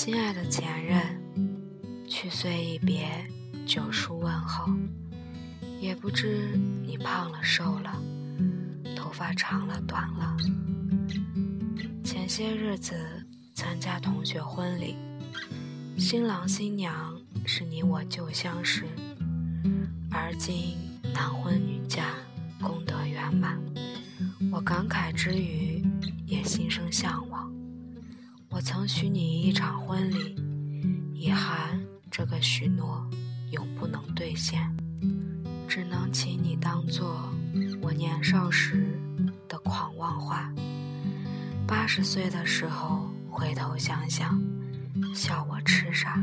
亲爱的前任，去岁一别，旧书问候，也不知你胖了瘦了，头发长了短了。前些日子参加同学婚礼，新郎新娘是你我旧相识，而今男婚女嫁，功德圆满。我感慨之余，也心生向往。我曾许你一场婚礼，遗憾这个许诺永不能兑现，只能请你当做我年少时的狂妄话。八十岁的时候回头想想，笑我痴傻。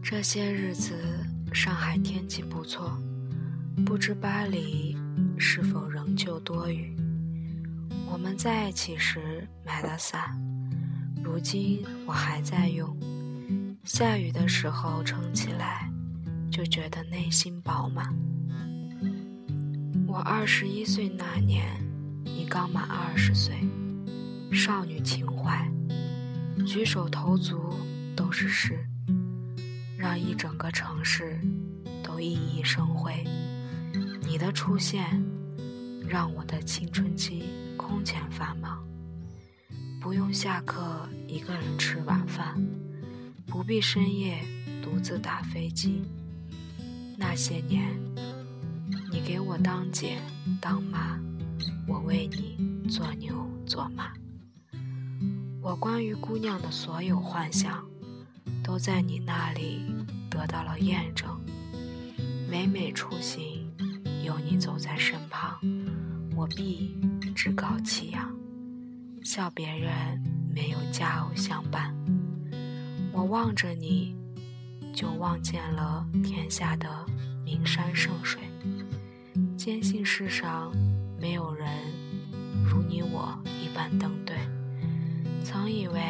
这些日子上海天气不错，不知巴黎是否仍旧多雨？我们在一起时买的伞。如今我还在用，下雨的时候撑起来，就觉得内心饱满。我二十一岁那年，你刚满二十岁，少女情怀，举手投足都是诗，让一整个城市都熠熠生辉。你的出现，让我的青春期空前繁忙。不用下课一个人吃晚饭，不必深夜独自打飞机。那些年，你给我当姐当妈，我为你做牛做马。我关于姑娘的所有幻想，都在你那里得到了验证。每每出行，有你走在身旁，我必趾高气扬。笑别人没有佳偶相伴，我望着你，就望见了天下的名山胜水。坚信世上没有人如你我一般登对。曾以为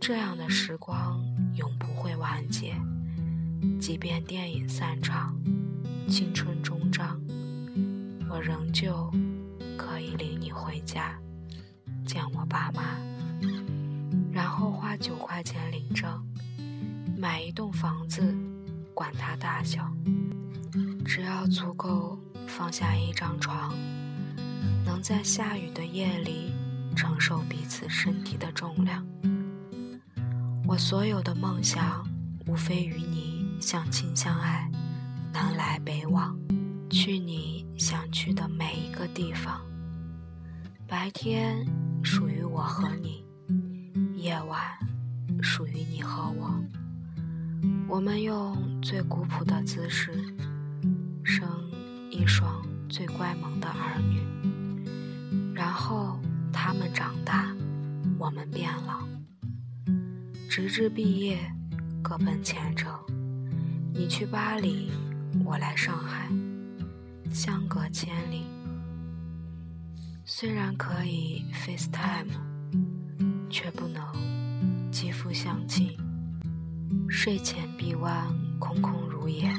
这样的时光永不会完结，即便电影散场，青春终章，我仍旧可以领你回家。见我爸妈，然后花九块钱领证，买一栋房子，管它大小，只要足够放下一张床，能在下雨的夜里承受彼此身体的重量。我所有的梦想，无非与你相亲相爱，南来北往，去你想去的每一个地方。白天。属于我和你，夜晚属于你和我。我们用最古朴的姿势，生一双最乖萌的儿女，然后他们长大，我们变老，直至毕业，各奔前程。你去巴黎，我来上海，相隔千里。虽然可以 FaceTime，却不能肌肤相亲。睡前臂弯空空如也，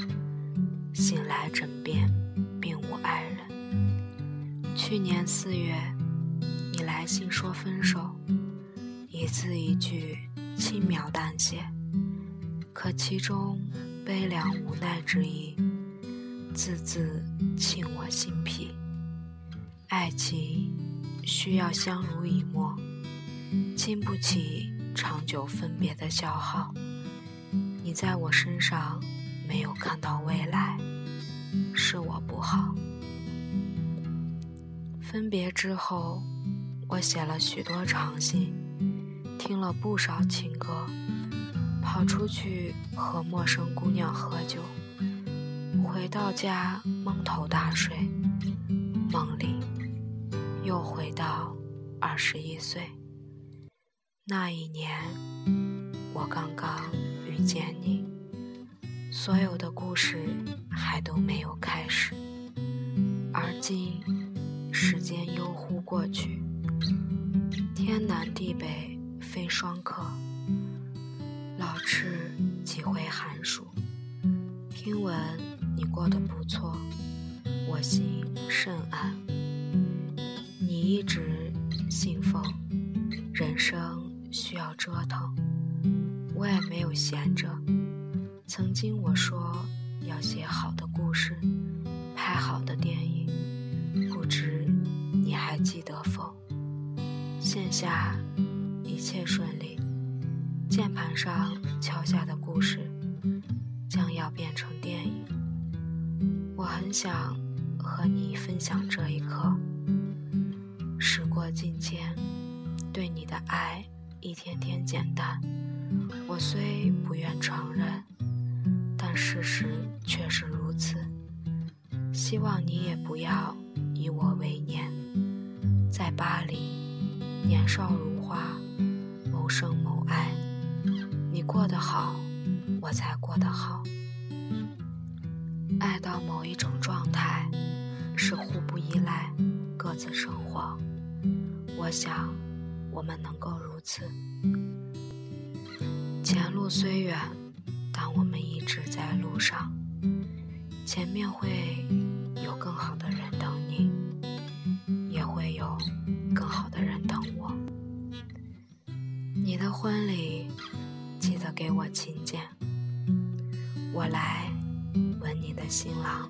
醒来枕边并无爱人。去年四月，你来信说分手，一字一句轻描淡写，可其中悲凉无奈之意，字字沁我心脾。爱情需要相濡以沫，经不起长久分别的消耗。你在我身上没有看到未来，是我不好。分别之后，我写了许多长信，听了不少情歌，跑出去和陌生姑娘喝酒，回到家蒙头大睡，梦里。又回到二十一岁那一年，我刚刚遇见你，所有的故事还都没有开始。而今，时间悠忽过去，天南地北非双客，老翅几回寒暑。听闻你过得不错，我心甚安。你一直信奉人生需。要折腾，我也没有闲着。曾经我说要写好的故事，拍好的电影，不知你还记得否？线下一切顺利，键盘上敲下的故事将要变成电影。我很想和你分享这一刻。时过境迁，对你的爱一天天减淡。我虽不愿承认，但事实却是如此。希望你也不要以我为念。在巴黎，年少如花，谋生谋爱。你过得好，我才过得好。爱到某一种状态，是互不依赖，各自生活。我想，我们能够如此。前路虽远，但我们一直在路上。前面会有更好的人等你，也会有更好的人等我。你的婚礼，记得给我请柬，我来吻你的新郎。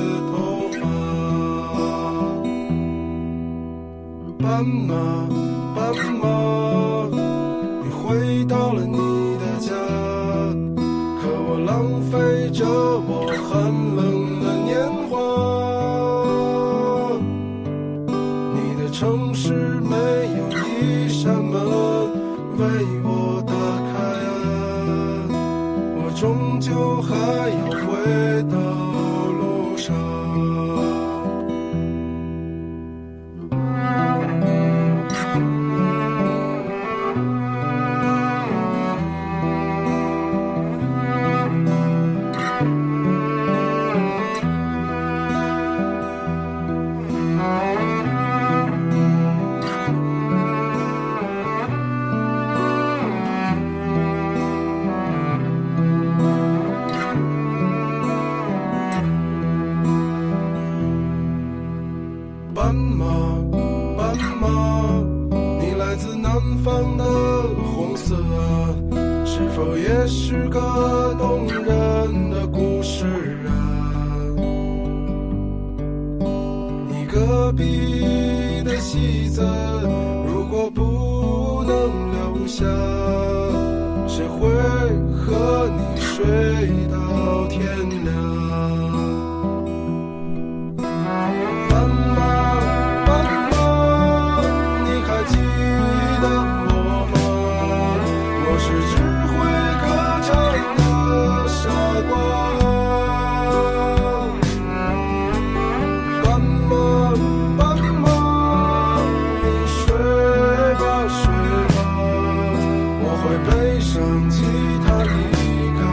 斑马。斑马，你回到了你的家，可我浪费着我你隔壁的戏子，如果不能留下，谁会和你睡到？却背上吉他离开。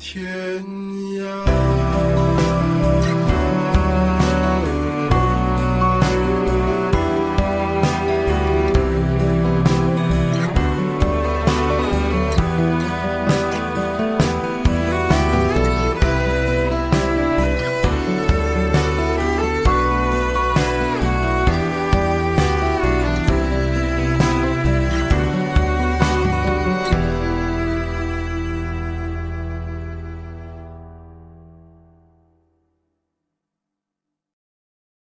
天涯。